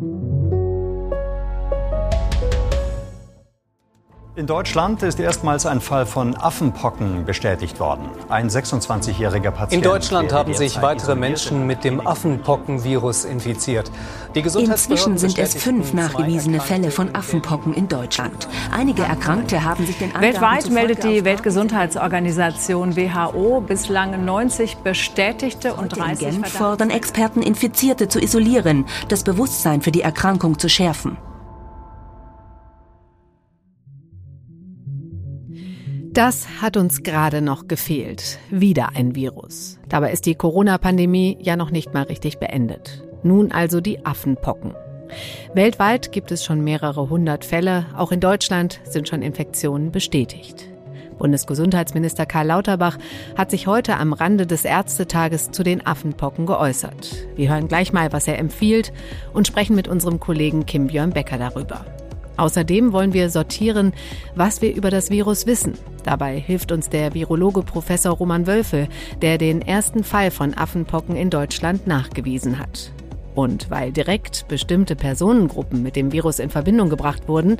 Thank you. In Deutschland ist erstmals ein Fall von Affenpocken bestätigt worden. Ein 26-jähriger Patient. In Deutschland haben sich weitere Menschen mit dem Affenpockenvirus infiziert. Inzwischen sind es fünf nachgewiesene Fälle von Affenpocken in Deutschland. Einige Erkrankte haben sich den Angaben Weltweit meldet die Weltgesundheitsorganisation WHO bislang 90 bestätigte und 30 in Genf fordern Experten, Infizierte zu isolieren, das Bewusstsein für die Erkrankung zu schärfen. Das hat uns gerade noch gefehlt. Wieder ein Virus. Dabei ist die Corona-Pandemie ja noch nicht mal richtig beendet. Nun also die Affenpocken. Weltweit gibt es schon mehrere hundert Fälle. Auch in Deutschland sind schon Infektionen bestätigt. Bundesgesundheitsminister Karl Lauterbach hat sich heute am Rande des Ärztetages zu den Affenpocken geäußert. Wir hören gleich mal, was er empfiehlt und sprechen mit unserem Kollegen Kim Björn Becker darüber. Außerdem wollen wir sortieren, was wir über das Virus wissen. Dabei hilft uns der Virologe Professor Roman Wölfe, der den ersten Fall von Affenpocken in Deutschland nachgewiesen hat. Und weil direkt bestimmte Personengruppen mit dem Virus in Verbindung gebracht wurden,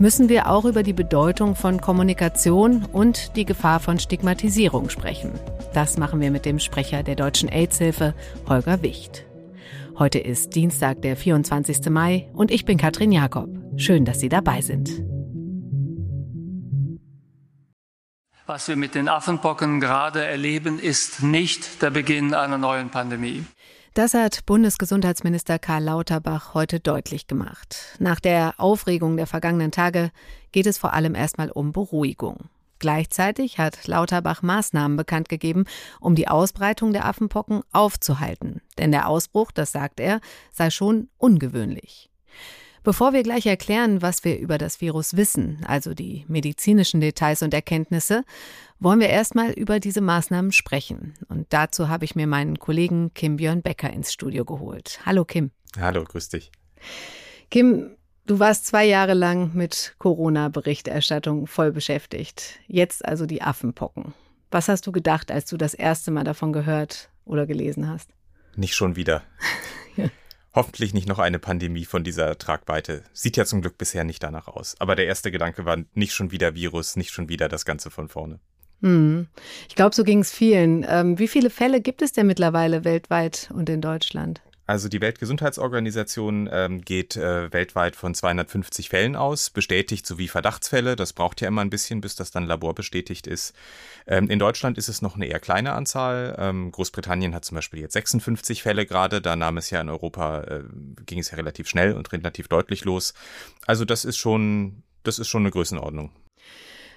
müssen wir auch über die Bedeutung von Kommunikation und die Gefahr von Stigmatisierung sprechen. Das machen wir mit dem Sprecher der Deutschen AIDS-Hilfe, Holger Wicht. Heute ist Dienstag, der 24. Mai und ich bin Katrin Jakob. Schön, dass Sie dabei sind. Was wir mit den Affenpocken gerade erleben, ist nicht der Beginn einer neuen Pandemie. Das hat Bundesgesundheitsminister Karl Lauterbach heute deutlich gemacht. Nach der Aufregung der vergangenen Tage geht es vor allem erstmal um Beruhigung. Gleichzeitig hat Lauterbach Maßnahmen bekannt gegeben, um die Ausbreitung der Affenpocken aufzuhalten. Denn der Ausbruch, das sagt er, sei schon ungewöhnlich. Bevor wir gleich erklären, was wir über das Virus wissen, also die medizinischen Details und Erkenntnisse, wollen wir erstmal über diese Maßnahmen sprechen. Und dazu habe ich mir meinen Kollegen Kim Björn Becker ins Studio geholt. Hallo Kim. Hallo, grüß dich. Kim, Du warst zwei Jahre lang mit Corona-Berichterstattung voll beschäftigt. Jetzt also die Affenpocken. Was hast du gedacht, als du das erste Mal davon gehört oder gelesen hast? Nicht schon wieder. Hoffentlich nicht noch eine Pandemie von dieser Tragweite. Sieht ja zum Glück bisher nicht danach aus. Aber der erste Gedanke war nicht schon wieder Virus, nicht schon wieder das Ganze von vorne. Hm. Ich glaube, so ging es vielen. Ähm, wie viele Fälle gibt es denn mittlerweile weltweit und in Deutschland? Also die Weltgesundheitsorganisation ähm, geht äh, weltweit von 250 Fällen aus, bestätigt sowie Verdachtsfälle. Das braucht ja immer ein bisschen, bis das dann laborbestätigt ist. Ähm, in Deutschland ist es noch eine eher kleine Anzahl. Ähm, Großbritannien hat zum Beispiel jetzt 56 Fälle gerade. Da nahm es ja in Europa, äh, ging es ja relativ schnell und relativ deutlich los. Also das ist schon, das ist schon eine Größenordnung.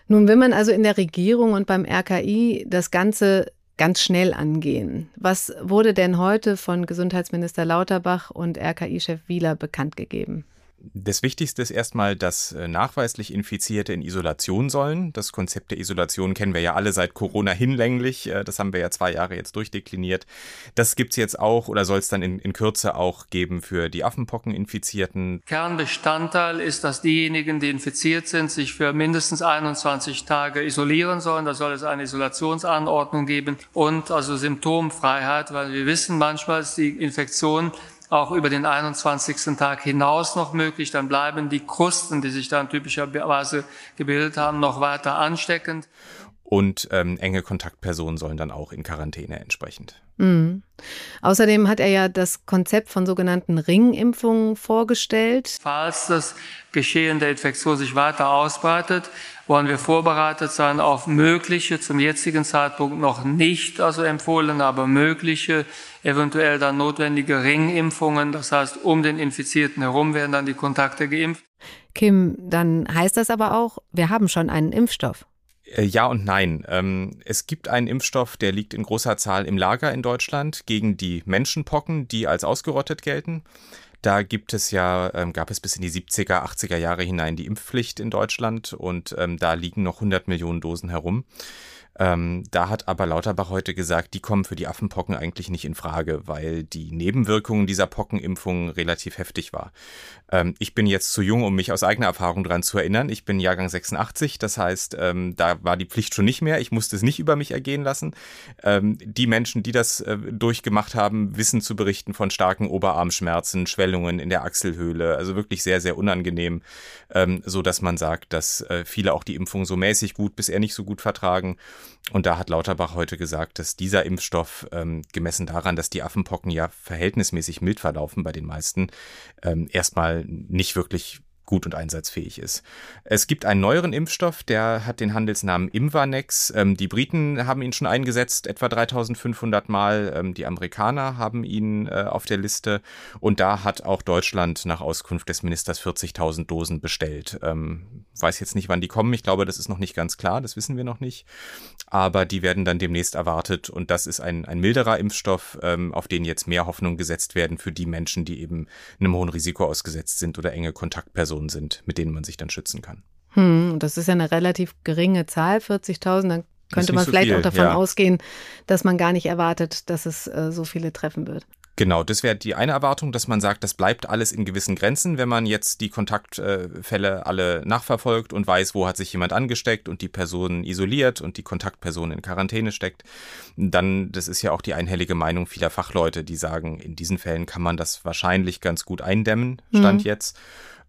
Nun, wenn man also in der Regierung und beim RKI das Ganze ganz schnell angehen. Was wurde denn heute von Gesundheitsminister Lauterbach und RKI-Chef Wieler bekannt gegeben? Das Wichtigste ist erstmal, dass äh, nachweislich Infizierte in Isolation sollen. Das Konzept der Isolation kennen wir ja alle seit Corona hinlänglich. Äh, das haben wir ja zwei Jahre jetzt durchdekliniert. Das gibt es jetzt auch oder soll es dann in, in Kürze auch geben für die Affenpockeninfizierten. Kernbestandteil ist, dass diejenigen, die infiziert sind, sich für mindestens 21 Tage isolieren sollen. Da soll es eine Isolationsanordnung geben und also Symptomfreiheit, weil wir wissen, manchmal ist die Infektion auch über den 21. Tag hinaus noch möglich. Dann bleiben die Krusten, die sich dann typischerweise gebildet haben, noch weiter ansteckend. Und ähm, enge Kontaktpersonen sollen dann auch in Quarantäne entsprechend. Mhm. Außerdem hat er ja das Konzept von sogenannten Ringimpfungen vorgestellt. Falls das Geschehen der Infektion sich weiter ausbreitet, wollen wir vorbereitet sein auf mögliche, zum jetzigen Zeitpunkt noch nicht also empfohlene, aber mögliche, eventuell dann notwendige Ringimpfungen. Das heißt, um den Infizierten herum werden dann die Kontakte geimpft. Kim, dann heißt das aber auch, wir haben schon einen Impfstoff. Äh, ja und nein. Ähm, es gibt einen Impfstoff, der liegt in großer Zahl im Lager in Deutschland gegen die Menschenpocken, die als ausgerottet gelten. Da gibt es ja, ähm, gab es bis in die 70er, 80er Jahre hinein die Impfpflicht in Deutschland und ähm, da liegen noch 100 Millionen Dosen herum. Ähm, da hat aber Lauterbach heute gesagt, die kommen für die Affenpocken eigentlich nicht in Frage, weil die Nebenwirkungen dieser Pockenimpfung relativ heftig war. Ähm, ich bin jetzt zu jung, um mich aus eigener Erfahrung daran zu erinnern. Ich bin Jahrgang 86, das heißt, ähm, da war die Pflicht schon nicht mehr. Ich musste es nicht über mich ergehen lassen. Ähm, die Menschen, die das äh, durchgemacht haben, wissen zu berichten von starken Oberarmschmerzen, Schwellungen in der Achselhöhle, also wirklich sehr, sehr unangenehm, ähm, so dass man sagt, dass äh, viele auch die Impfung so mäßig gut bis eher nicht so gut vertragen. Und da hat Lauterbach heute gesagt, dass dieser Impfstoff, ähm, gemessen daran, dass die Affenpocken ja verhältnismäßig mild verlaufen bei den meisten, ähm, erstmal nicht wirklich gut und einsatzfähig ist. Es gibt einen neueren Impfstoff, der hat den Handelsnamen Imvanex. Ähm, die Briten haben ihn schon eingesetzt, etwa 3500 Mal. Ähm, die Amerikaner haben ihn äh, auf der Liste. Und da hat auch Deutschland nach Auskunft des Ministers 40.000 Dosen bestellt. Ähm, weiß jetzt nicht, wann die kommen. Ich glaube, das ist noch nicht ganz klar. Das wissen wir noch nicht. Aber die werden dann demnächst erwartet. Und das ist ein, ein milderer Impfstoff, ähm, auf den jetzt mehr Hoffnung gesetzt werden für die Menschen, die eben einem hohen Risiko ausgesetzt sind oder enge Kontaktpersonen Personen sind, mit denen man sich dann schützen kann. Hm, das ist ja eine relativ geringe Zahl, 40.000. Dann könnte man so vielleicht viel, auch davon ja. ausgehen, dass man gar nicht erwartet, dass es äh, so viele treffen wird. Genau, das wäre die eine Erwartung, dass man sagt, das bleibt alles in gewissen Grenzen, wenn man jetzt die Kontaktfälle alle nachverfolgt und weiß, wo hat sich jemand angesteckt und die Person isoliert und die Kontaktperson in Quarantäne steckt. Dann, das ist ja auch die einhellige Meinung vieler Fachleute, die sagen, in diesen Fällen kann man das wahrscheinlich ganz gut eindämmen, Stand mhm. jetzt.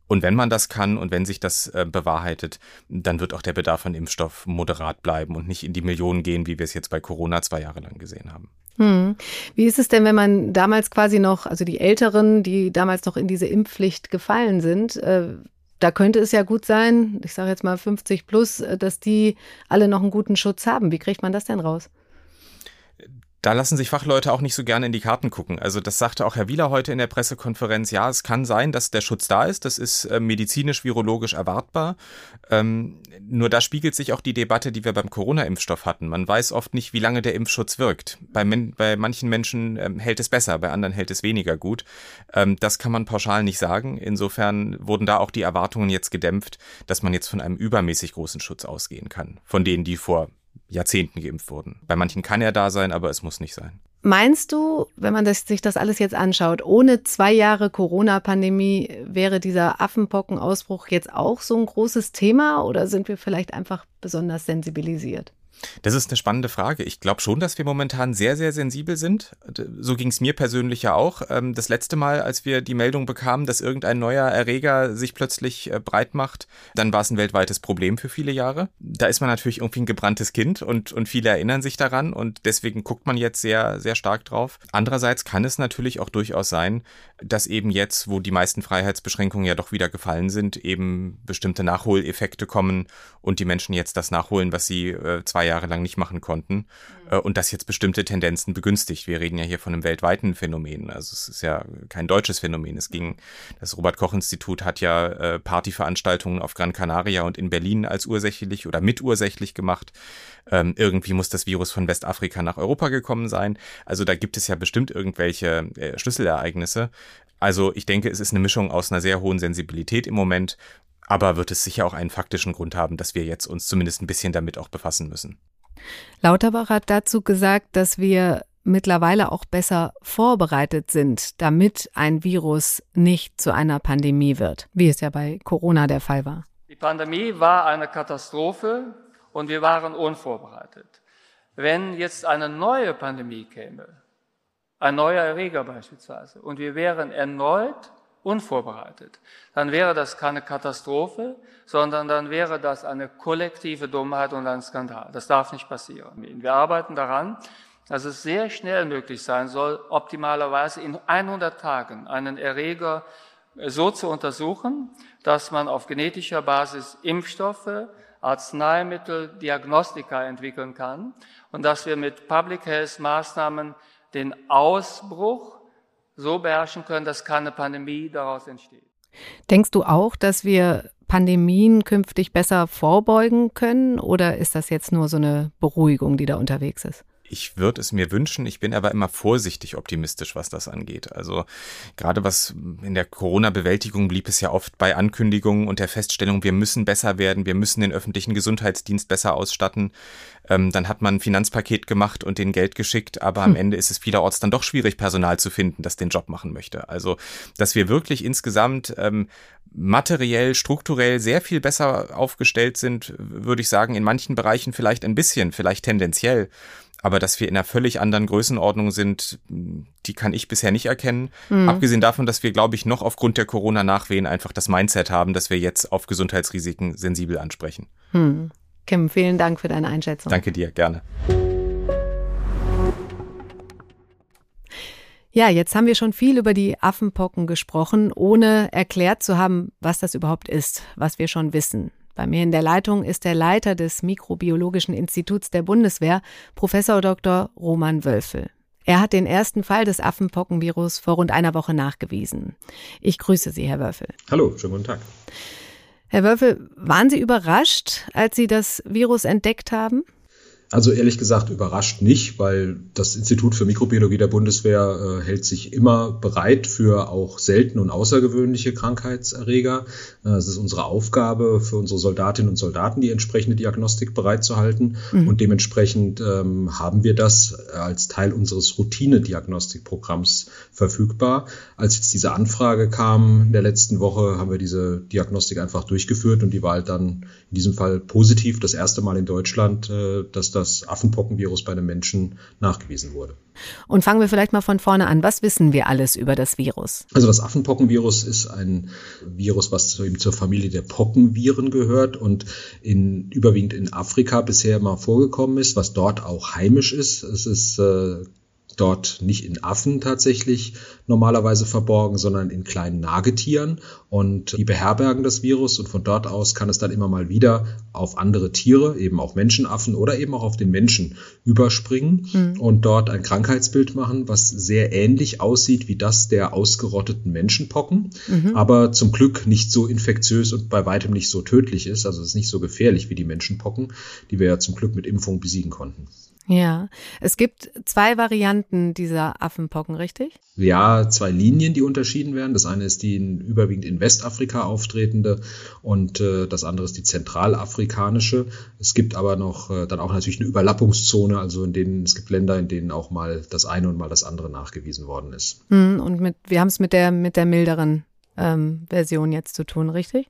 Und wenn man das kann und wenn sich das äh, bewahrheitet, dann wird auch der Bedarf an Impfstoff moderat bleiben und nicht in die Millionen gehen, wie wir es jetzt bei Corona zwei Jahre lang gesehen haben. Hm. Wie ist es denn, wenn man damals quasi noch, also die Älteren, die damals noch in diese Impfpflicht gefallen sind, äh, da könnte es ja gut sein, ich sage jetzt mal 50 plus, äh, dass die alle noch einen guten Schutz haben. Wie kriegt man das denn raus? Da lassen sich Fachleute auch nicht so gerne in die Karten gucken. Also das sagte auch Herr Wieler heute in der Pressekonferenz. Ja, es kann sein, dass der Schutz da ist. Das ist äh, medizinisch, virologisch erwartbar. Ähm, nur da spiegelt sich auch die Debatte, die wir beim Corona-Impfstoff hatten. Man weiß oft nicht, wie lange der Impfschutz wirkt. Bei, bei manchen Menschen ähm, hält es besser, bei anderen hält es weniger gut. Ähm, das kann man pauschal nicht sagen. Insofern wurden da auch die Erwartungen jetzt gedämpft, dass man jetzt von einem übermäßig großen Schutz ausgehen kann. Von denen, die vor Jahrzehnten geimpft wurden. Bei manchen kann er da sein, aber es muss nicht sein. Meinst du, wenn man das, sich das alles jetzt anschaut, ohne zwei Jahre Corona-Pandemie wäre dieser Affenpockenausbruch jetzt auch so ein großes Thema oder sind wir vielleicht einfach besonders sensibilisiert? Das ist eine spannende Frage. Ich glaube schon, dass wir momentan sehr, sehr sensibel sind. So ging es mir persönlich ja auch. Ähm, das letzte Mal, als wir die Meldung bekamen, dass irgendein neuer Erreger sich plötzlich äh, breit macht, dann war es ein weltweites Problem für viele Jahre. Da ist man natürlich irgendwie ein gebranntes Kind und, und viele erinnern sich daran und deswegen guckt man jetzt sehr, sehr stark drauf. Andererseits kann es natürlich auch durchaus sein, dass eben jetzt, wo die meisten Freiheitsbeschränkungen ja doch wieder gefallen sind, eben bestimmte Nachholeffekte kommen und die Menschen jetzt das nachholen, was sie äh, zwei Jahre lang nicht machen konnten. Mhm. und das jetzt bestimmte Tendenzen begünstigt. Wir reden ja hier von einem weltweiten Phänomen. Also es ist ja kein deutsches Phänomen. Es ging, das Robert-Koch-Institut hat ja äh, Partyveranstaltungen auf Gran Canaria und in Berlin als ursächlich oder mitursächlich gemacht. Ähm, irgendwie muss das Virus von Westafrika nach Europa gekommen sein. Also da gibt es ja bestimmt irgendwelche äh, Schlüsselereignisse. Also ich denke, es ist eine Mischung aus einer sehr hohen Sensibilität im Moment aber wird es sicher auch einen faktischen Grund haben, dass wir jetzt uns zumindest ein bisschen damit auch befassen müssen. Lauterbach hat dazu gesagt, dass wir mittlerweile auch besser vorbereitet sind, damit ein Virus nicht zu einer Pandemie wird, wie es ja bei Corona der Fall war. Die Pandemie war eine Katastrophe und wir waren unvorbereitet. Wenn jetzt eine neue Pandemie käme, ein neuer Erreger beispielsweise, und wir wären erneut unvorbereitet, dann wäre das keine Katastrophe, sondern dann wäre das eine kollektive Dummheit und ein Skandal. Das darf nicht passieren. Wir arbeiten daran, dass es sehr schnell möglich sein soll, optimalerweise in 100 Tagen einen Erreger so zu untersuchen, dass man auf genetischer Basis Impfstoffe, Arzneimittel, Diagnostika entwickeln kann und dass wir mit Public Health Maßnahmen den Ausbruch so beherrschen können, dass keine Pandemie daraus entsteht. Denkst du auch, dass wir Pandemien künftig besser vorbeugen können oder ist das jetzt nur so eine Beruhigung, die da unterwegs ist? Ich würde es mir wünschen, ich bin aber immer vorsichtig optimistisch, was das angeht. Also gerade was in der Corona-Bewältigung blieb es ja oft bei Ankündigungen und der Feststellung, wir müssen besser werden, wir müssen den öffentlichen Gesundheitsdienst besser ausstatten. Ähm, dann hat man ein Finanzpaket gemacht und den Geld geschickt, aber am hm. Ende ist es vielerorts dann doch schwierig, Personal zu finden, das den Job machen möchte. Also, dass wir wirklich insgesamt ähm, materiell, strukturell sehr viel besser aufgestellt sind, würde ich sagen, in manchen Bereichen vielleicht ein bisschen, vielleicht tendenziell. Aber dass wir in einer völlig anderen Größenordnung sind, die kann ich bisher nicht erkennen. Mhm. Abgesehen davon, dass wir, glaube ich, noch aufgrund der Corona-Nachwehen einfach das Mindset haben, dass wir jetzt auf Gesundheitsrisiken sensibel ansprechen. Mhm. Kim, vielen Dank für deine Einschätzung. Danke dir, gerne. Ja, jetzt haben wir schon viel über die Affenpocken gesprochen, ohne erklärt zu haben, was das überhaupt ist, was wir schon wissen. Bei mir in der Leitung ist der Leiter des Mikrobiologischen Instituts der Bundeswehr, Professor Dr. Roman Wölfel. Er hat den ersten Fall des Affenpockenvirus vor rund einer Woche nachgewiesen. Ich grüße Sie, Herr Wölfel. Hallo, schönen guten Tag. Herr Wölfel, waren Sie überrascht, als Sie das Virus entdeckt haben? Also ehrlich gesagt überrascht nicht, weil das Institut für Mikrobiologie der Bundeswehr äh, hält sich immer bereit für auch seltene und außergewöhnliche Krankheitserreger. Äh, es ist unsere Aufgabe für unsere Soldatinnen und Soldaten, die entsprechende Diagnostik bereitzuhalten. Mhm. Und dementsprechend ähm, haben wir das als Teil unseres Routine-Diagnostikprogramms verfügbar. Als jetzt diese Anfrage kam in der letzten Woche, haben wir diese Diagnostik einfach durchgeführt und die war halt dann in diesem Fall positiv. Das erste Mal in Deutschland, äh, dass das Affenpockenvirus bei einem Menschen nachgewiesen wurde. Und fangen wir vielleicht mal von vorne an. Was wissen wir alles über das Virus? Also das Affenpockenvirus ist ein Virus, was eben zur Familie der Pockenviren gehört und in, überwiegend in Afrika bisher mal vorgekommen ist, was dort auch heimisch ist. Es ist äh, dort nicht in Affen tatsächlich normalerweise verborgen, sondern in kleinen Nagetieren. Und die beherbergen das Virus und von dort aus kann es dann immer mal wieder auf andere Tiere, eben auch Menschenaffen oder eben auch auf den Menschen überspringen mhm. und dort ein Krankheitsbild machen, was sehr ähnlich aussieht wie das der ausgerotteten Menschenpocken, mhm. aber zum Glück nicht so infektiös und bei weitem nicht so tödlich ist. Also es ist nicht so gefährlich wie die Menschenpocken, die wir ja zum Glück mit Impfung besiegen konnten. Ja, es gibt zwei Varianten dieser Affenpocken, richtig? Ja, zwei Linien, die unterschieden werden. Das eine ist die in, überwiegend in Westafrika auftretende und äh, das andere ist die zentralafrikanische. Es gibt aber noch äh, dann auch natürlich eine Überlappungszone, also in denen es gibt Länder, in denen auch mal das eine und mal das andere nachgewiesen worden ist. Hm, und mit, wir haben es mit der mit der milderen ähm, Version jetzt zu tun, richtig?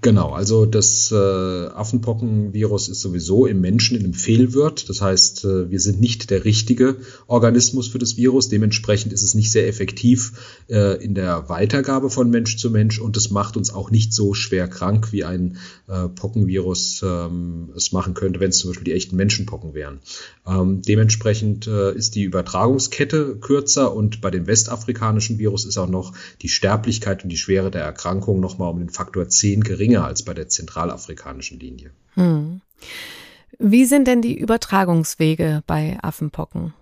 Genau, also das äh, Affenpockenvirus ist sowieso im Menschen in einem Fehlwirt. Das heißt, äh, wir sind nicht der richtige Organismus für das Virus. Dementsprechend ist es nicht sehr effektiv äh, in der Weitergabe von Mensch zu Mensch und es macht uns auch nicht so schwer krank, wie ein äh, Pockenvirus ähm, es machen könnte, wenn es zum Beispiel die echten Menschenpocken wären. Ähm, dementsprechend äh, ist die Übertragungskette kürzer und bei dem westafrikanischen Virus ist auch noch die Sterblichkeit und die Schwere der Erkrankung nochmal um den Faktor 10 geringer als bei der zentralafrikanischen Linie. Hm. Wie sind denn die Übertragungswege bei Affenpocken?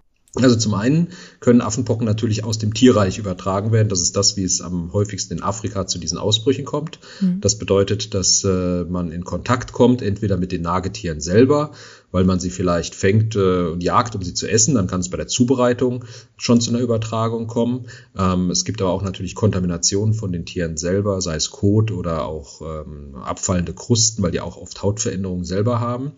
Also zum einen können Affenpocken natürlich aus dem Tierreich übertragen werden. Das ist das, wie es am häufigsten in Afrika zu diesen Ausbrüchen kommt. Mhm. Das bedeutet, dass äh, man in Kontakt kommt, entweder mit den Nagetieren selber weil man sie vielleicht fängt äh, und jagt, um sie zu essen. Dann kann es bei der Zubereitung schon zu einer Übertragung kommen. Ähm, es gibt aber auch natürlich Kontamination von den Tieren selber, sei es Kot oder auch ähm, abfallende Krusten, weil die auch oft Hautveränderungen selber haben.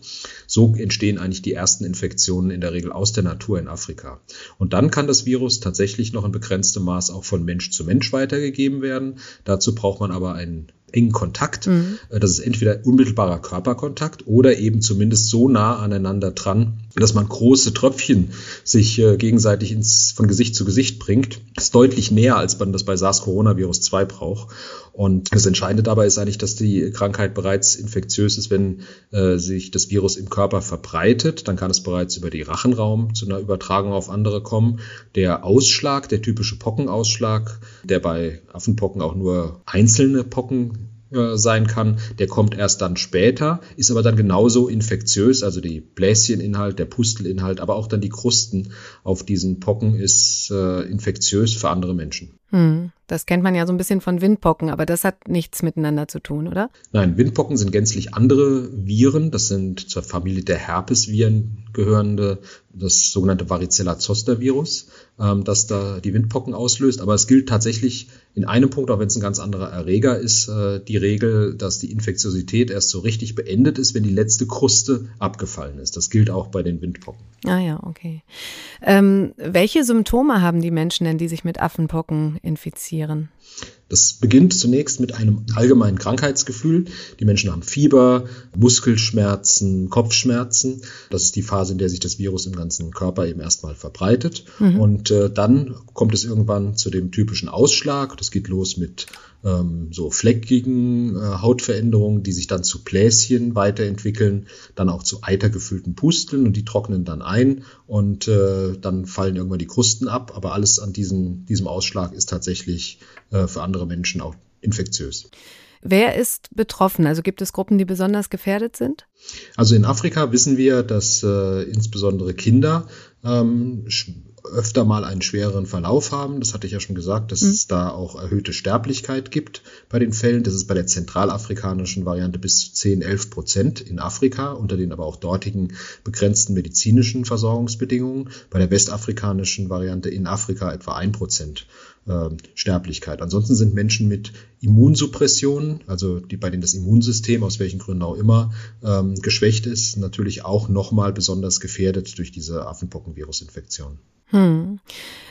So entstehen eigentlich die ersten Infektionen in der Regel aus der Natur in Afrika. Und dann kann das Virus tatsächlich noch in begrenztem Maß auch von Mensch zu Mensch weitergegeben werden. Dazu braucht man aber einen engen Kontakt. Mhm. Äh, das ist entweder unmittelbarer Körperkontakt oder eben zumindest so nah aneinander dran, dass man große Tröpfchen sich äh, gegenseitig ins, von Gesicht zu Gesicht bringt. Ist deutlich näher, als man das bei SARS-Coronavirus 2 braucht. Und das Entscheidende dabei ist eigentlich, dass die Krankheit bereits infektiös ist, wenn äh, sich das Virus im Körper verbreitet. Dann kann es bereits über die Rachenraum zu einer Übertragung auf andere kommen. Der Ausschlag, der typische Pockenausschlag, der bei Affenpocken auch nur einzelne Pocken äh, sein kann, der kommt erst dann später, ist aber dann genauso infektiös, also die Bläscheninhalt, der Pustelinhalt, aber auch dann die Krusten auf diesen Pocken ist äh, infektiös für andere Menschen. Hm, das kennt man ja so ein bisschen von Windpocken, aber das hat nichts miteinander zu tun, oder? Nein, Windpocken sind gänzlich andere Viren. Das sind zur Familie der Herpesviren gehörende, das sogenannte Varicella-Zoster-Virus, ähm, das da die Windpocken auslöst. Aber es gilt tatsächlich in einem Punkt, auch wenn es ein ganz anderer Erreger ist, äh, die Regel, dass die Infektiosität erst so richtig beendet ist, wenn die letzte Kruste abgefallen ist. Das gilt auch bei den Windpocken. Ah ja, okay. Ähm, welche Symptome haben die Menschen denn, die sich mit Affenpocken infizieren? Das beginnt zunächst mit einem allgemeinen Krankheitsgefühl. Die Menschen haben Fieber, Muskelschmerzen, Kopfschmerzen. Das ist die Phase, in der sich das Virus im ganzen Körper eben erstmal verbreitet. Mhm. Und äh, dann kommt es irgendwann zu dem typischen Ausschlag. Das geht los mit ähm, so fleckigen äh, Hautveränderungen, die sich dann zu Bläschen weiterentwickeln, dann auch zu eitergefüllten Pusteln und die trocknen dann ein und äh, dann fallen irgendwann die Krusten ab. Aber alles an diesem, diesem Ausschlag ist tatsächlich äh, für andere Menschen auch infektiös. Wer ist betroffen? Also gibt es Gruppen, die besonders gefährdet sind? Also in Afrika wissen wir, dass äh, insbesondere Kinder ähm, öfter mal einen schwereren Verlauf haben. Das hatte ich ja schon gesagt, dass mhm. es da auch erhöhte Sterblichkeit gibt bei den Fällen. Das ist bei der zentralafrikanischen Variante bis zu 10, 11 Prozent in Afrika, unter den aber auch dortigen begrenzten medizinischen Versorgungsbedingungen. Bei der westafrikanischen Variante in Afrika etwa ein Prozent äh, Sterblichkeit. Ansonsten sind Menschen mit Immunsuppression, also die, bei denen das Immunsystem aus welchen Gründen auch immer ähm, geschwächt ist, natürlich auch nochmal besonders gefährdet durch diese Affenpockenvirusinfektion. Hm.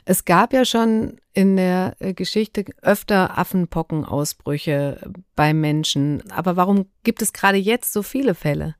Es gab ja schon in der äh, Geschichte öfter Affenpockenausbrüche bei Menschen. Aber warum gibt es gerade jetzt so viele Fälle?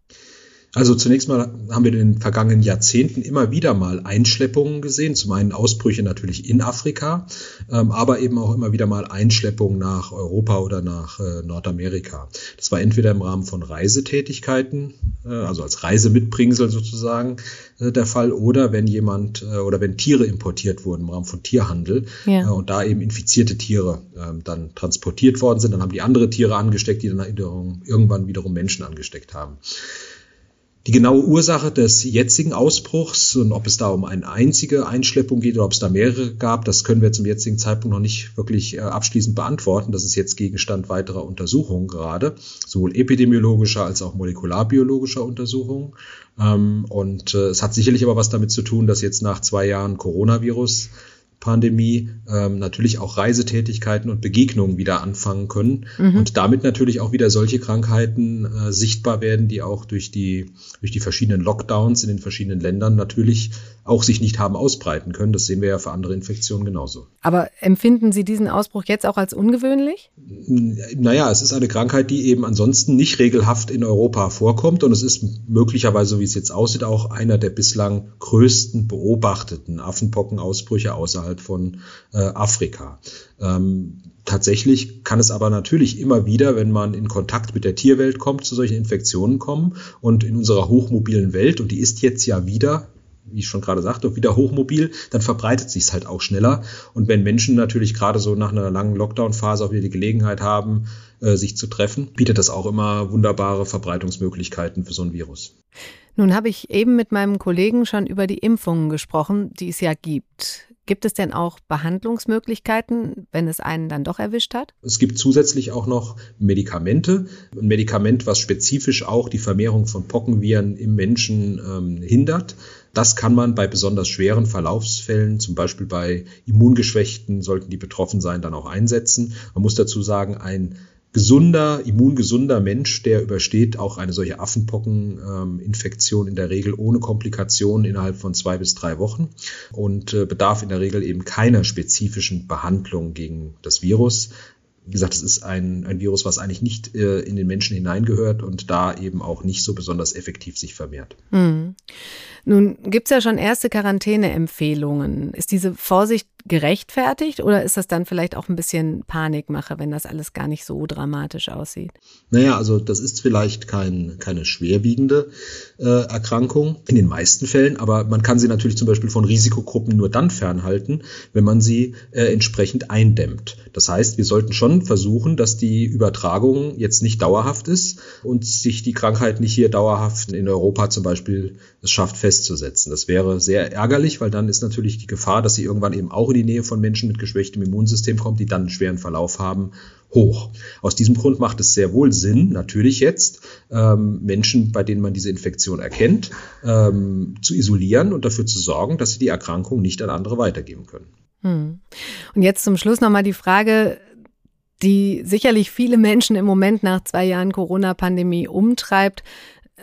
Also zunächst mal haben wir in den vergangenen Jahrzehnten immer wieder mal Einschleppungen gesehen. Zum einen Ausbrüche natürlich in Afrika, ähm, aber eben auch immer wieder mal Einschleppungen nach Europa oder nach äh, Nordamerika. Das war entweder im Rahmen von Reisetätigkeiten, äh, also als Reisemitbringsel sozusagen äh, der Fall, oder wenn jemand oder wenn Tiere importiert wurden im Rahmen von Tierhandel ja. und da eben infizierte Tiere ähm, dann transportiert worden sind, dann haben die andere Tiere angesteckt, die dann irgendwann wiederum Menschen angesteckt haben. Die genaue Ursache des jetzigen Ausbruchs und ob es da um eine einzige Einschleppung geht oder ob es da mehrere gab, das können wir zum jetzigen Zeitpunkt noch nicht wirklich äh, abschließend beantworten. Das ist jetzt Gegenstand weiterer Untersuchungen gerade, sowohl epidemiologischer als auch molekularbiologischer Untersuchungen. Ähm, und äh, es hat sicherlich aber was damit zu tun, dass jetzt nach zwei Jahren Coronavirus Pandemie ähm, natürlich auch Reisetätigkeiten und Begegnungen wieder anfangen können mhm. und damit natürlich auch wieder solche Krankheiten äh, sichtbar werden, die auch durch die durch die verschiedenen Lockdowns in den verschiedenen Ländern natürlich auch sich nicht haben ausbreiten können. Das sehen wir ja für andere Infektionen genauso. Aber empfinden Sie diesen Ausbruch jetzt auch als ungewöhnlich? Naja, es ist eine Krankheit, die eben ansonsten nicht regelhaft in Europa vorkommt und es ist möglicherweise, so wie es jetzt aussieht, auch einer der bislang größten beobachteten Affenpockenausbrüche außerhalb von äh, Afrika. Ähm, Tatsächlich kann es aber natürlich immer wieder, wenn man in Kontakt mit der Tierwelt kommt, zu solchen Infektionen kommen. Und in unserer hochmobilen Welt, und die ist jetzt ja wieder wie ich schon gerade sagte, wieder hochmobil, dann verbreitet sich es halt auch schneller. Und wenn Menschen natürlich gerade so nach einer langen Lockdown-Phase auch wieder die Gelegenheit haben, äh, sich zu treffen, bietet das auch immer wunderbare Verbreitungsmöglichkeiten für so ein Virus. Nun habe ich eben mit meinem Kollegen schon über die Impfungen gesprochen, die es ja gibt. Gibt es denn auch Behandlungsmöglichkeiten, wenn es einen dann doch erwischt hat? Es gibt zusätzlich auch noch Medikamente. Ein Medikament, was spezifisch auch die Vermehrung von Pockenviren im Menschen ähm, hindert. Das kann man bei besonders schweren Verlaufsfällen, zum Beispiel bei Immungeschwächten, sollten die betroffen sein, dann auch einsetzen. Man muss dazu sagen, ein gesunder, immungesunder Mensch, der übersteht auch eine solche Affenpockeninfektion in der Regel ohne Komplikationen innerhalb von zwei bis drei Wochen und äh, bedarf in der Regel eben keiner spezifischen Behandlung gegen das Virus. Wie gesagt, es ist ein, ein Virus, was eigentlich nicht äh, in den Menschen hineingehört und da eben auch nicht so besonders effektiv sich vermehrt. Hm. Nun gibt es ja schon erste Quarantäneempfehlungen. Ist diese Vorsicht gerechtfertigt oder ist das dann vielleicht auch ein bisschen Panikmache, wenn das alles gar nicht so dramatisch aussieht? Naja, also das ist vielleicht kein, keine schwerwiegende äh, Erkrankung in den meisten Fällen, aber man kann sie natürlich zum Beispiel von Risikogruppen nur dann fernhalten, wenn man sie äh, entsprechend eindämmt. Das heißt, wir sollten schon versuchen, dass die Übertragung jetzt nicht dauerhaft ist und sich die Krankheit nicht hier dauerhaft in Europa zum Beispiel es schafft festzusetzen. Das wäre sehr ärgerlich, weil dann ist natürlich die Gefahr, dass sie irgendwann eben auch in die Nähe von Menschen mit geschwächtem Immunsystem kommt, die dann einen schweren Verlauf haben, hoch. Aus diesem Grund macht es sehr wohl Sinn, natürlich jetzt ähm, Menschen, bei denen man diese Infektion erkennt, ähm, zu isolieren und dafür zu sorgen, dass sie die Erkrankung nicht an andere weitergeben können. Hm. Und jetzt zum Schluss nochmal die Frage, die sicherlich viele Menschen im Moment nach zwei Jahren Corona-Pandemie umtreibt.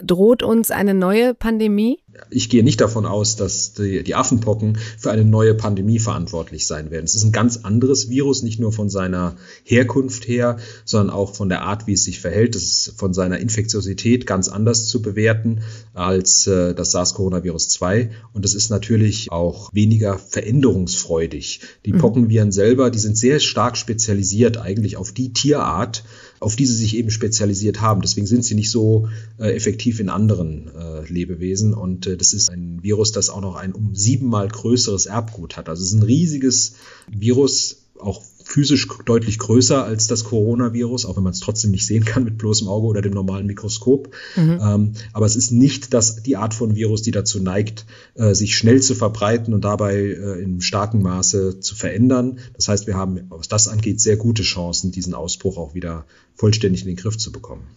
Droht uns eine neue Pandemie? ich gehe nicht davon aus, dass die, die, Affenpocken für eine neue Pandemie verantwortlich sein werden. Es ist ein ganz anderes Virus, nicht nur von seiner Herkunft her, sondern auch von der Art, wie es sich verhält. Es ist von seiner Infektiosität ganz anders zu bewerten als äh, das SARS-Coronavirus 2. Und es ist natürlich auch weniger veränderungsfreudig. Die mhm. Pockenviren selber, die sind sehr stark spezialisiert eigentlich auf die Tierart, auf die sie sich eben spezialisiert haben. Deswegen sind sie nicht so äh, effektiv in anderen äh, Lebewesen. Und äh, das ist ein Virus, das auch noch ein um siebenmal größeres Erbgut hat. Also es ist ein riesiges Virus, auch physisch deutlich größer als das Coronavirus, auch wenn man es trotzdem nicht sehen kann mit bloßem Auge oder dem normalen Mikroskop. Mhm. Ähm, aber es ist nicht das, die Art von Virus, die dazu neigt, äh, sich schnell zu verbreiten und dabei äh, in starkem Maße zu verändern. Das heißt, wir haben, was das angeht, sehr gute Chancen, diesen Ausbruch auch wieder vollständig in den Griff zu bekommen.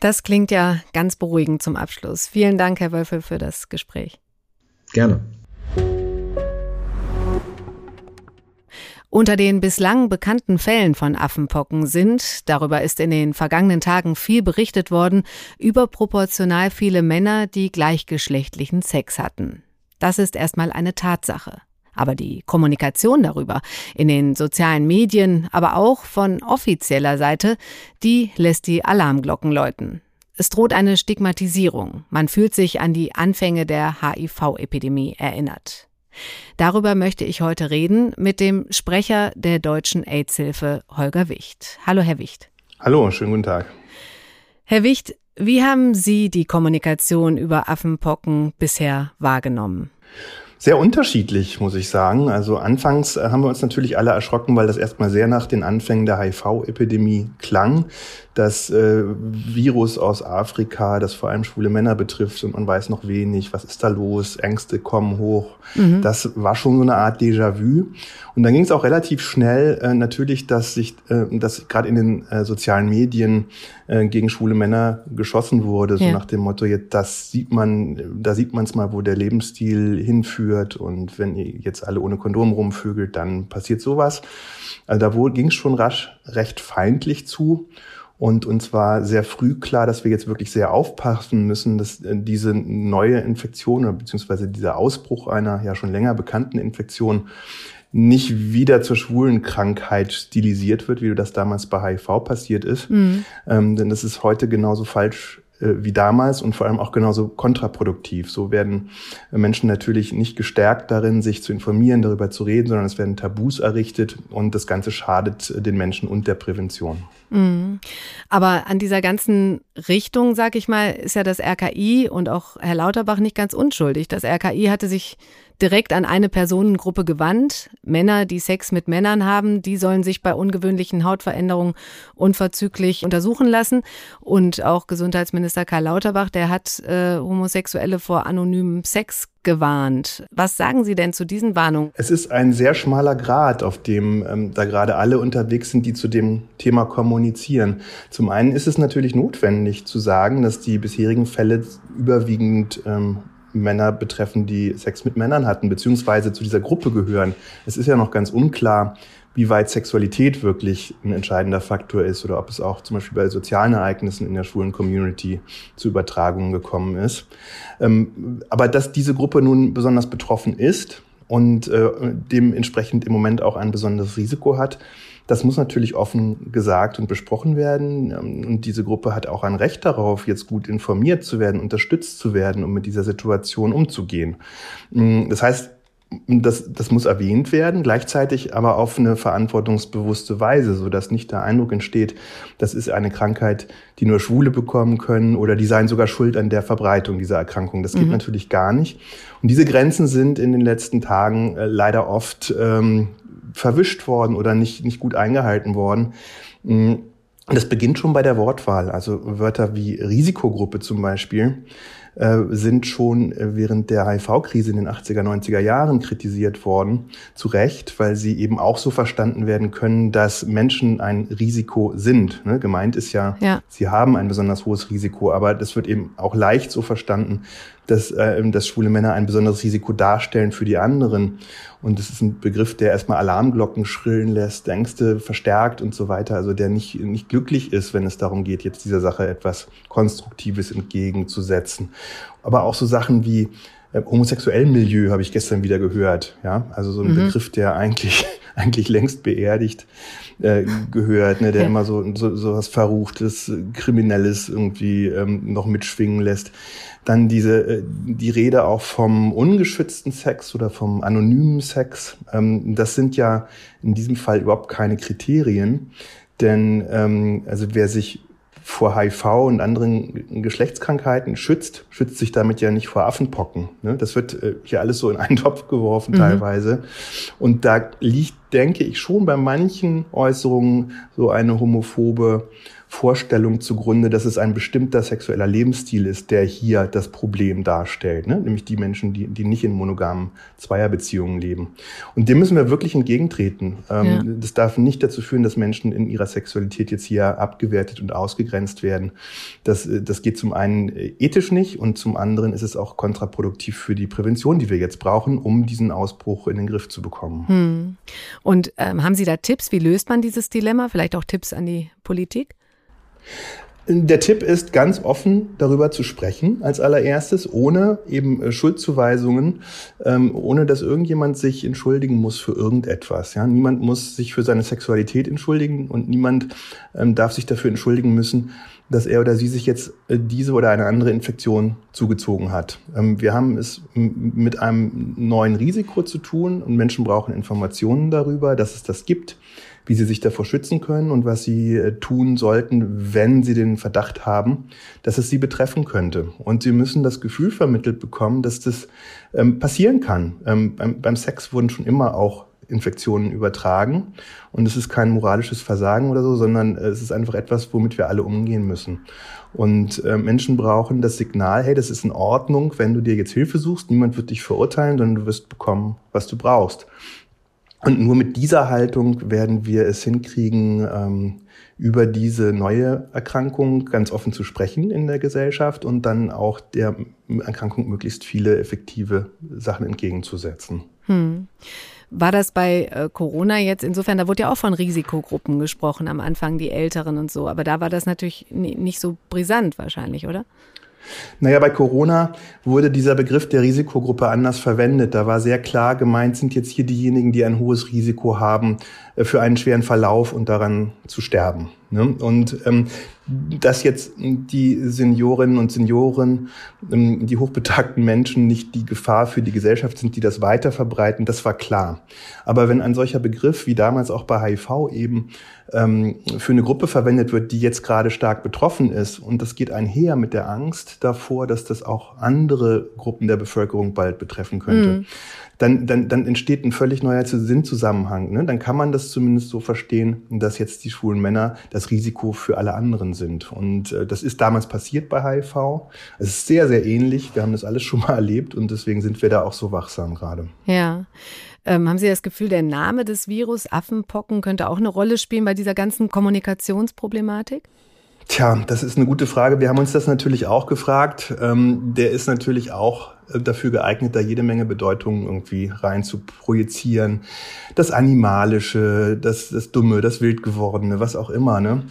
Das klingt ja ganz beruhigend zum Abschluss. Vielen Dank, Herr Wölfel, für das Gespräch. Gerne. Unter den bislang bekannten Fällen von Affenpocken sind, darüber ist in den vergangenen Tagen viel berichtet worden, überproportional viele Männer, die gleichgeschlechtlichen Sex hatten. Das ist erstmal eine Tatsache. Aber die Kommunikation darüber in den sozialen Medien, aber auch von offizieller Seite, die lässt die Alarmglocken läuten. Es droht eine Stigmatisierung. Man fühlt sich an die Anfänge der HIV-Epidemie erinnert. Darüber möchte ich heute reden mit dem Sprecher der Deutschen AIDS-Hilfe, Holger Wicht. Hallo, Herr Wicht. Hallo, schönen guten Tag. Herr Wicht, wie haben Sie die Kommunikation über Affenpocken bisher wahrgenommen? Sehr unterschiedlich, muss ich sagen. Also anfangs äh, haben wir uns natürlich alle erschrocken, weil das erstmal sehr nach den Anfängen der HIV-Epidemie klang das äh, Virus aus Afrika, das vor allem schwule Männer betrifft und man weiß noch wenig, was ist da los, Ängste kommen hoch. Mhm. Das war schon so eine Art Déjà-vu. Und dann ging es auch relativ schnell äh, natürlich, dass sich, äh, dass gerade in den äh, sozialen Medien äh, gegen schwule Männer geschossen wurde, so ja. nach dem Motto, jetzt das sieht man, da sieht man es mal, wo der Lebensstil hinführt und wenn ihr jetzt alle ohne Kondom rumvögelt, dann passiert sowas. Also da ging es schon rasch recht feindlich zu. Und uns war sehr früh klar, dass wir jetzt wirklich sehr aufpassen müssen, dass äh, diese neue Infektion oder beziehungsweise dieser Ausbruch einer ja schon länger bekannten Infektion nicht wieder zur schwulen Krankheit stilisiert wird, wie das damals bei HIV passiert ist. Mhm. Ähm, denn das ist heute genauso falsch wie damals und vor allem auch genauso kontraproduktiv. So werden Menschen natürlich nicht gestärkt darin, sich zu informieren, darüber zu reden, sondern es werden Tabus errichtet und das Ganze schadet den Menschen und der Prävention. Mhm. Aber an dieser ganzen Richtung, sag ich mal, ist ja das RKI und auch Herr Lauterbach nicht ganz unschuldig. Das RKI hatte sich direkt an eine Personengruppe gewandt. Männer, die Sex mit Männern haben, die sollen sich bei ungewöhnlichen Hautveränderungen unverzüglich untersuchen lassen. Und auch Gesundheitsminister Karl Lauterbach, der hat äh, Homosexuelle vor anonymem Sex gewarnt. Was sagen Sie denn zu diesen Warnungen? Es ist ein sehr schmaler Grad, auf dem ähm, da gerade alle unterwegs sind, die zu dem Thema kommunizieren. Zum einen ist es natürlich notwendig zu sagen, dass die bisherigen Fälle überwiegend ähm, Männer betreffen, die Sex mit Männern hatten, beziehungsweise zu dieser Gruppe gehören. Es ist ja noch ganz unklar, wie weit Sexualität wirklich ein entscheidender Faktor ist oder ob es auch zum Beispiel bei sozialen Ereignissen in der schwulen Community zu Übertragungen gekommen ist. Ähm, aber dass diese Gruppe nun besonders betroffen ist und äh, dementsprechend im Moment auch ein besonderes Risiko hat, das muss natürlich offen gesagt und besprochen werden. Ähm, und diese Gruppe hat auch ein Recht darauf, jetzt gut informiert zu werden, unterstützt zu werden, um mit dieser Situation umzugehen. Mm, das heißt, das, das muss erwähnt werden, gleichzeitig aber auf eine verantwortungsbewusste Weise, so dass nicht der Eindruck entsteht, das ist eine Krankheit, die nur Schwule bekommen können oder die seien sogar schuld an der Verbreitung dieser Erkrankung. Das geht mhm. natürlich gar nicht. Und diese Grenzen sind in den letzten Tagen äh, leider oft ähm, verwischt worden oder nicht, nicht gut eingehalten worden. Mm, das beginnt schon bei der Wortwahl. Also Wörter wie Risikogruppe zum Beispiel äh, sind schon äh, während der HIV-Krise in den 80er, 90er Jahren kritisiert worden. Zu Recht, weil sie eben auch so verstanden werden können, dass Menschen ein Risiko sind. Ne? Gemeint ist ja, ja, sie haben ein besonders hohes Risiko, aber das wird eben auch leicht so verstanden, dass, äh, dass schwule Männer ein besonderes Risiko darstellen für die anderen. Und das ist ein Begriff, der erstmal Alarmglocken schrillen lässt, Ängste verstärkt und so weiter. Also der nicht, nicht glücklich ist, wenn es darum geht, jetzt dieser Sache etwas Konstruktives entgegenzusetzen. Aber auch so Sachen wie äh, homosexuellen Milieu habe ich gestern wieder gehört. Ja, also so ein mhm. Begriff, der eigentlich eigentlich längst beerdigt äh, gehört, ne, der immer so, so, so was Verruchtes, Kriminelles irgendwie ähm, noch mitschwingen lässt. Dann diese, äh, die Rede auch vom ungeschützten Sex oder vom anonymen Sex. Ähm, das sind ja in diesem Fall überhaupt keine Kriterien. Denn ähm, also wer sich vor HIV und anderen Geschlechtskrankheiten schützt, schützt sich damit ja nicht vor Affenpocken. Ne? Das wird äh, hier alles so in einen Topf geworfen mhm. teilweise. Und da liegt, denke ich, schon bei manchen Äußerungen so eine homophobe Vorstellung zugrunde, dass es ein bestimmter sexueller Lebensstil ist, der hier das Problem darstellt, ne? nämlich die Menschen, die, die nicht in monogamen Zweierbeziehungen leben. Und dem müssen wir wirklich entgegentreten. Ähm, ja. Das darf nicht dazu führen, dass Menschen in ihrer Sexualität jetzt hier abgewertet und ausgegrenzt werden. Das, äh, das geht zum einen äh, ethisch nicht und zum anderen ist es auch kontraproduktiv für die Prävention, die wir jetzt brauchen, um diesen Ausbruch in den Griff zu bekommen. Hm. Und ähm, haben Sie da Tipps? Wie löst man dieses Dilemma? Vielleicht auch Tipps an die Politik? Der Tipp ist, ganz offen darüber zu sprechen, als allererstes, ohne eben äh, Schuldzuweisungen, ähm, ohne dass irgendjemand sich entschuldigen muss für irgendetwas. Ja? Niemand muss sich für seine Sexualität entschuldigen und niemand ähm, darf sich dafür entschuldigen müssen, dass er oder sie sich jetzt äh, diese oder eine andere Infektion zugezogen hat. Ähm, wir haben es mit einem neuen Risiko zu tun und Menschen brauchen Informationen darüber, dass es das gibt wie sie sich davor schützen können und was sie äh, tun sollten, wenn sie den Verdacht haben, dass es sie betreffen könnte. Und sie müssen das Gefühl vermittelt bekommen, dass das ähm, passieren kann. Ähm, beim, beim Sex wurden schon immer auch Infektionen übertragen. Und es ist kein moralisches Versagen oder so, sondern es ist einfach etwas, womit wir alle umgehen müssen. Und äh, Menschen brauchen das Signal, hey, das ist in Ordnung, wenn du dir jetzt Hilfe suchst. Niemand wird dich verurteilen, sondern du wirst bekommen, was du brauchst. Und nur mit dieser Haltung werden wir es hinkriegen, ähm, über diese neue Erkrankung ganz offen zu sprechen in der Gesellschaft und dann auch der Erkrankung möglichst viele effektive Sachen entgegenzusetzen. Hm. War das bei äh, Corona jetzt insofern, da wurde ja auch von Risikogruppen gesprochen, am Anfang die Älteren und so, aber da war das natürlich nicht so brisant wahrscheinlich, oder? Naja, bei Corona wurde dieser Begriff der Risikogruppe anders verwendet. Da war sehr klar gemeint, sind jetzt hier diejenigen, die ein hohes Risiko haben für einen schweren Verlauf und daran zu sterben. Ne? Und ähm, dass jetzt die Seniorinnen und Senioren, ähm, die hochbetagten Menschen nicht die Gefahr für die Gesellschaft sind, die das weiter verbreiten, das war klar. Aber wenn ein solcher Begriff wie damals auch bei HIV eben ähm, für eine Gruppe verwendet wird, die jetzt gerade stark betroffen ist, und das geht einher mit der Angst davor, dass das auch andere Gruppen der Bevölkerung bald betreffen könnte, mhm dann, dann, dann entsteht ein völlig neuer Sinnzusammenhang. Ne? Dann kann man das zumindest so verstehen, dass jetzt die schwulen Männer das Risiko für alle anderen sind. Und äh, das ist damals passiert bei HIV. Es ist sehr, sehr ähnlich. Wir haben das alles schon mal erlebt und deswegen sind wir da auch so wachsam gerade. Ja. Ähm, haben Sie das Gefühl, der Name des Virus, Affenpocken, könnte auch eine Rolle spielen bei dieser ganzen Kommunikationsproblematik? Tja, das ist eine gute Frage. Wir haben uns das natürlich auch gefragt. Ähm, der ist natürlich auch äh, dafür geeignet, da jede Menge Bedeutungen irgendwie rein zu projizieren. Das Animalische, das, das Dumme, das Wildgewordene, was auch immer. Ne?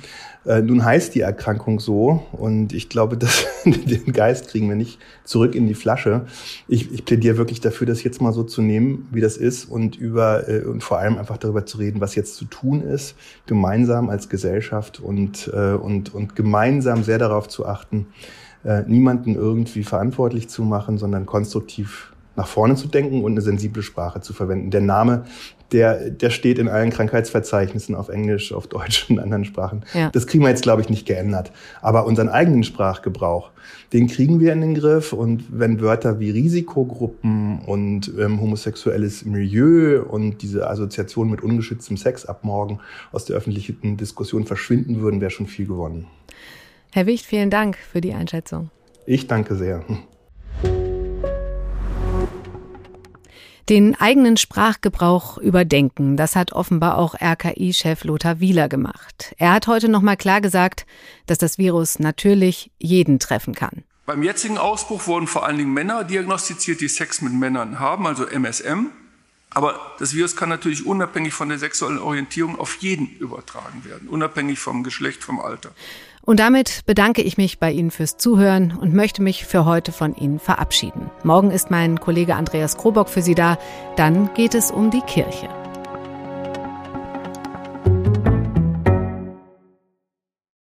Äh, nun heißt die Erkrankung so und ich glaube, dass den Geist kriegen wir nicht zurück in die Flasche. Ich, ich plädiere wirklich dafür, das jetzt mal so zu nehmen, wie das ist und über äh, und vor allem einfach darüber zu reden, was jetzt zu tun ist, gemeinsam als Gesellschaft und äh, und und gemeinsam sehr darauf zu achten, äh, niemanden irgendwie verantwortlich zu machen, sondern konstruktiv nach vorne zu denken und eine sensible Sprache zu verwenden. Der Name, der, der steht in allen Krankheitsverzeichnissen auf Englisch, auf Deutsch und anderen Sprachen. Ja. Das kriegen wir jetzt, glaube ich, nicht geändert. Aber unseren eigenen Sprachgebrauch, den kriegen wir in den Griff. Und wenn Wörter wie Risikogruppen und ähm, homosexuelles Milieu und diese Assoziation mit ungeschütztem Sex ab morgen aus der öffentlichen Diskussion verschwinden würden, wäre schon viel gewonnen. Herr Wicht, vielen Dank für die Einschätzung. Ich danke sehr. Den eigenen Sprachgebrauch überdenken, das hat offenbar auch RKI-Chef Lothar Wieler gemacht. Er hat heute nochmal klar gesagt, dass das Virus natürlich jeden treffen kann. Beim jetzigen Ausbruch wurden vor allen Dingen Männer diagnostiziert, die Sex mit Männern haben, also MSM. Aber das Virus kann natürlich unabhängig von der sexuellen Orientierung auf jeden übertragen werden, unabhängig vom Geschlecht, vom Alter. Und damit bedanke ich mich bei Ihnen fürs Zuhören und möchte mich für heute von Ihnen verabschieden. Morgen ist mein Kollege Andreas Krobock für Sie da. Dann geht es um die Kirche.